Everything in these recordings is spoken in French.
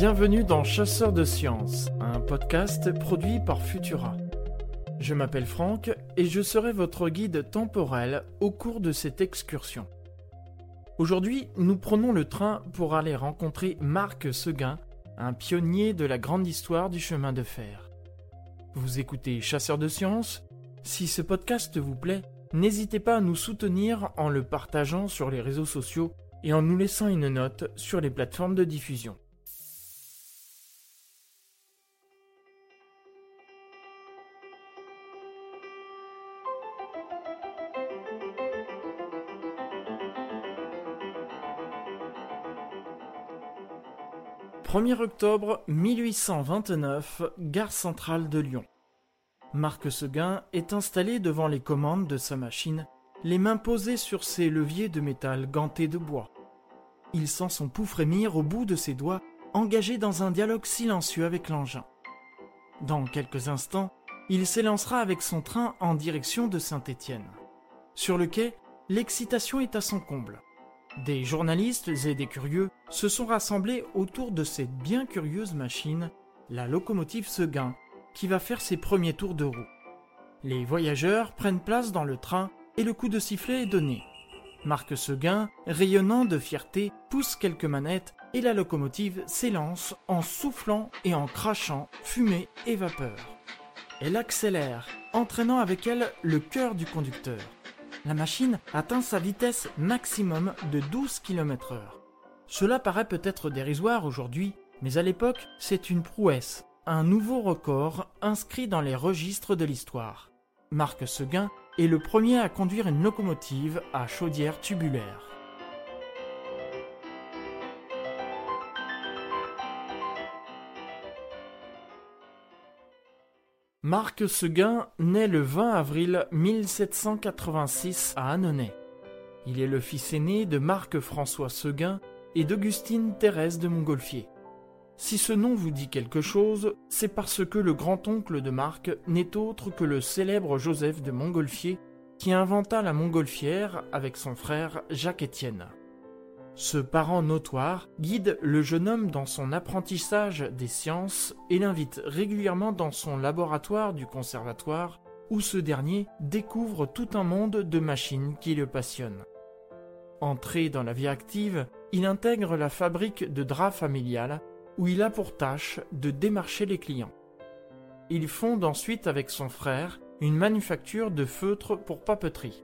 Bienvenue dans Chasseurs de sciences, un podcast produit par Futura. Je m'appelle Franck et je serai votre guide temporel au cours de cette excursion. Aujourd'hui, nous prenons le train pour aller rencontrer Marc Seguin, un pionnier de la grande histoire du chemin de fer. Vous écoutez Chasseurs de sciences Si ce podcast vous plaît, n'hésitez pas à nous soutenir en le partageant sur les réseaux sociaux et en nous laissant une note sur les plateformes de diffusion. « 1er octobre 1829, gare centrale de Lyon. Marc Seguin est installé devant les commandes de sa machine les mains posées sur ses leviers de métal gantés de bois. Il sent son pouls frémir au bout de ses doigts, engagé dans un dialogue silencieux avec l'engin. Dans quelques instants, il s'élancera avec son train en direction de Saint-Étienne. Sur le quai, l'excitation est à son comble. Des journalistes et des curieux se sont rassemblés autour de cette bien curieuse machine, la locomotive Seguin, qui va faire ses premiers tours de roue. Les voyageurs prennent place dans le train et le coup de sifflet est donné. Marc Seguin, rayonnant de fierté, pousse quelques manettes et la locomotive s'élance en soufflant et en crachant fumée et vapeur. Elle accélère, entraînant avec elle le cœur du conducteur. La machine atteint sa vitesse maximum de 12 km/h. Cela paraît peut-être dérisoire aujourd'hui, mais à l'époque, c'est une prouesse, un nouveau record inscrit dans les registres de l'histoire. Marc Seguin est le premier à conduire une locomotive à chaudière tubulaire. Marc Seguin naît le 20 avril 1786 à Annonay. Il est le fils aîné de Marc-François Seguin et d'Augustine Thérèse de Montgolfier. Si ce nom vous dit quelque chose, c'est parce que le grand-oncle de Marc n'est autre que le célèbre Joseph de Montgolfier qui inventa la montgolfière avec son frère Jacques-Étienne. Ce parent notoire guide le jeune homme dans son apprentissage des sciences et l'invite régulièrement dans son laboratoire du conservatoire où ce dernier découvre tout un monde de machines qui le passionnent. Entré dans la vie active, il intègre la fabrique de draps familiales où il a pour tâche de démarcher les clients. Il fonde ensuite avec son frère une manufacture de feutres pour papeterie.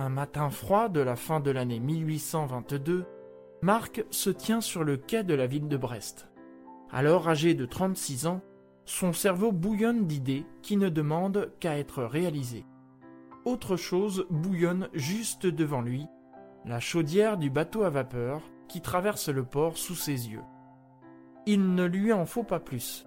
Un matin froid de la fin de l'année 1822, Marc se tient sur le quai de la ville de Brest. Alors âgé de 36 ans, son cerveau bouillonne d'idées qui ne demandent qu'à être réalisées. Autre chose bouillonne juste devant lui, la chaudière du bateau à vapeur qui traverse le port sous ses yeux. Il ne lui en faut pas plus.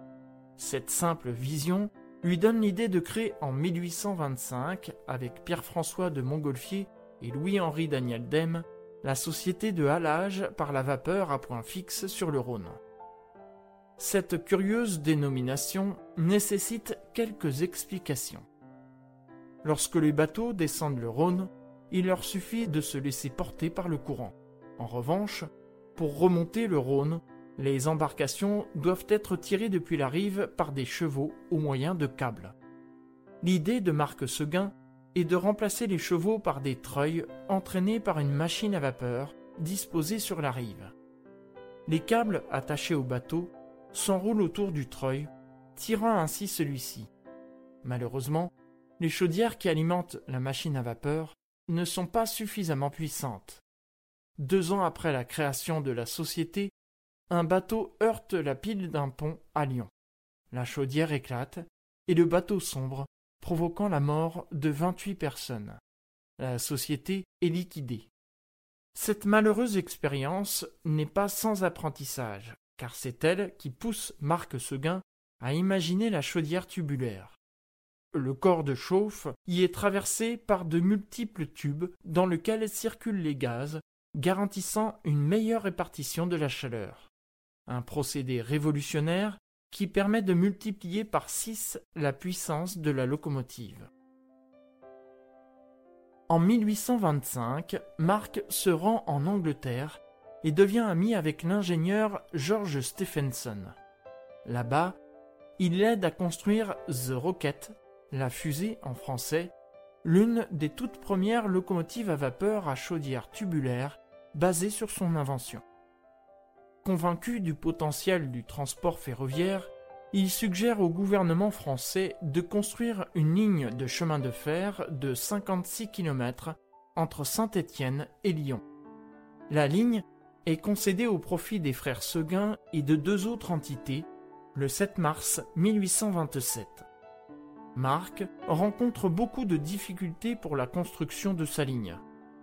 Cette simple vision lui donne l'idée de créer en 1825, avec Pierre-François de Montgolfier et Louis-Henri Daniel Dème, la société de halage par la vapeur à point fixe sur le Rhône. Cette curieuse dénomination nécessite quelques explications. Lorsque les bateaux descendent le Rhône, il leur suffit de se laisser porter par le courant. En revanche, pour remonter le Rhône, les embarcations doivent être tirées depuis la rive par des chevaux au moyen de câbles. L'idée de Marc Seguin est de remplacer les chevaux par des treuils entraînés par une machine à vapeur disposée sur la rive. Les câbles attachés au bateau s'enroulent autour du treuil, tirant ainsi celui-ci. Malheureusement, les chaudières qui alimentent la machine à vapeur ne sont pas suffisamment puissantes. Deux ans après la création de la société, un bateau heurte la pile d'un pont à Lyon. La chaudière éclate et le bateau sombre, provoquant la mort de vingt-huit personnes. La société est liquidée. Cette malheureuse expérience n'est pas sans apprentissage, car c'est elle qui pousse Marc Seguin à imaginer la chaudière tubulaire. Le corps de chauffe y est traversé par de multiples tubes dans lesquels circulent les gaz, garantissant une meilleure répartition de la chaleur un procédé révolutionnaire qui permet de multiplier par 6 la puissance de la locomotive. En 1825, Marc se rend en Angleterre et devient ami avec l'ingénieur George Stephenson. Là-bas, il l'aide à construire The Rocket, la fusée en français, l'une des toutes premières locomotives à vapeur à chaudière tubulaire basée sur son invention. Convaincu du potentiel du transport ferroviaire, il suggère au gouvernement français de construire une ligne de chemin de fer de 56 km entre Saint-Étienne et Lyon. La ligne est concédée au profit des frères Seguin et de deux autres entités le 7 mars 1827. Marc rencontre beaucoup de difficultés pour la construction de sa ligne.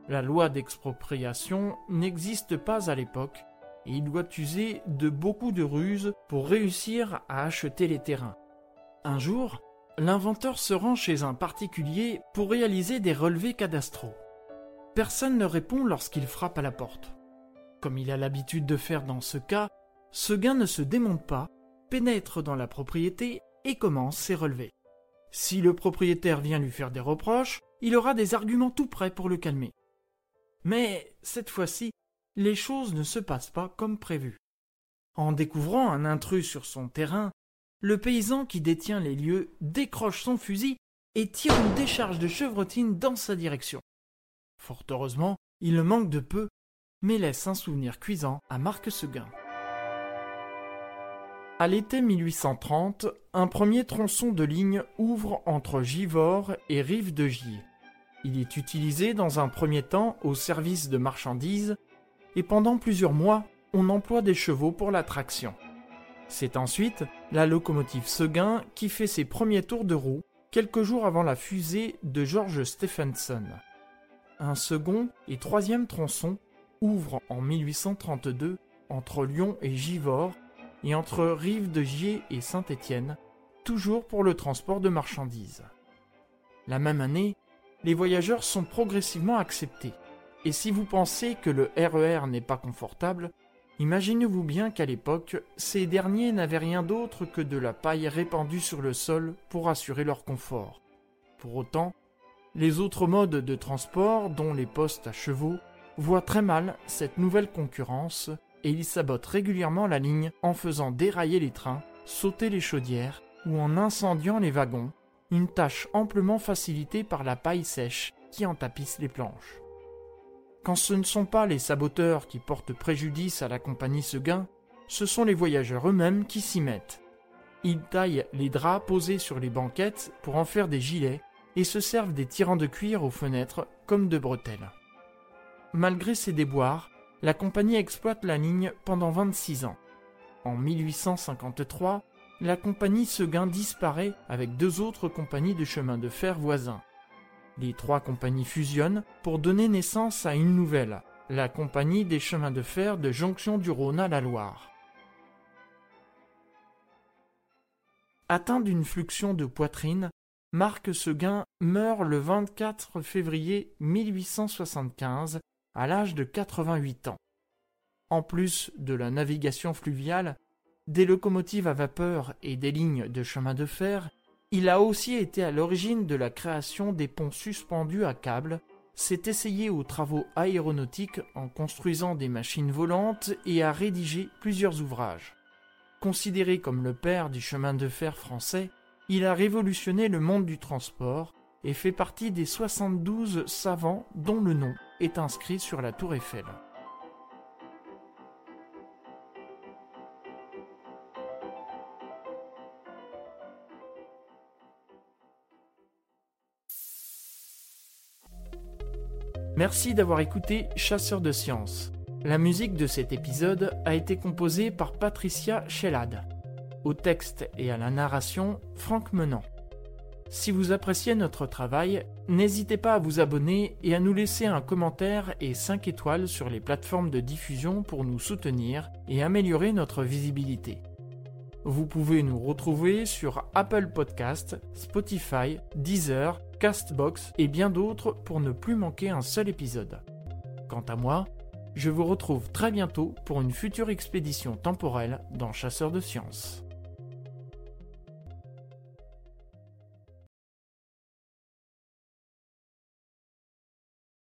La loi d'expropriation n'existe pas à l'époque il doit user de beaucoup de ruses pour réussir à acheter les terrains. Un jour, l'inventeur se rend chez un particulier pour réaliser des relevés cadastraux. Personne ne répond lorsqu'il frappe à la porte. Comme il a l'habitude de faire dans ce cas, Seguin ne se démonte pas, pénètre dans la propriété et commence ses relevés. Si le propriétaire vient lui faire des reproches, il aura des arguments tout prêts pour le calmer. Mais cette fois-ci, les choses ne se passent pas comme prévu. En découvrant un intrus sur son terrain, le paysan qui détient les lieux décroche son fusil et tire une décharge de chevrotine dans sa direction. Fort heureusement, il manque de peu, mais laisse un souvenir cuisant à Marc Seguin. À l'été 1830, un premier tronçon de ligne ouvre entre Givors et Rive de Gier. Il est utilisé dans un premier temps au service de marchandises et pendant plusieurs mois, on emploie des chevaux pour la traction. C'est ensuite la locomotive Seguin qui fait ses premiers tours de roue quelques jours avant la fusée de George Stephenson. Un second et troisième tronçon ouvre en 1832 entre Lyon et Givors et entre Rive de Gier et Saint-Étienne, toujours pour le transport de marchandises. La même année, les voyageurs sont progressivement acceptés. Et si vous pensez que le RER e n'est pas confortable, imaginez-vous bien qu'à l'époque, ces derniers n'avaient rien d'autre que de la paille répandue sur le sol pour assurer leur confort. Pour autant, les autres modes de transport, dont les postes à chevaux, voient très mal cette nouvelle concurrence et ils sabotent régulièrement la ligne en faisant dérailler les trains, sauter les chaudières ou en incendiant les wagons, une tâche amplement facilitée par la paille sèche qui en tapisse les planches. Quand ce ne sont pas les saboteurs qui portent préjudice à la compagnie Seguin, ce sont les voyageurs eux-mêmes qui s'y mettent. Ils taillent les draps posés sur les banquettes pour en faire des gilets et se servent des tirants de cuir aux fenêtres comme de bretelles. Malgré ces déboires, la compagnie exploite la ligne pendant 26 ans. En 1853, la compagnie Seguin disparaît avec deux autres compagnies de chemin de fer voisins. Les trois compagnies fusionnent pour donner naissance à une nouvelle, la compagnie des chemins de fer de jonction du Rhône à la Loire. Atteint d'une fluxion de poitrine, Marc Seguin meurt le 24 février 1875 à l'âge de 88 ans. En plus de la navigation fluviale, des locomotives à vapeur et des lignes de chemin de fer, il a aussi été à l'origine de la création des ponts suspendus à câbles, s'est essayé aux travaux aéronautiques en construisant des machines volantes et a rédigé plusieurs ouvrages. Considéré comme le père du chemin de fer français, il a révolutionné le monde du transport et fait partie des 72 savants dont le nom est inscrit sur la tour Eiffel. Merci d'avoir écouté Chasseur de sciences. La musique de cet épisode a été composée par Patricia Shellad. Au texte et à la narration, Franck Menant. Si vous appréciez notre travail, n'hésitez pas à vous abonner et à nous laisser un commentaire et 5 étoiles sur les plateformes de diffusion pour nous soutenir et améliorer notre visibilité. Vous pouvez nous retrouver sur Apple Podcast, Spotify, Deezer, Castbox et bien d'autres pour ne plus manquer un seul épisode. Quant à moi, je vous retrouve très bientôt pour une future expédition temporelle dans Chasseurs de Sciences.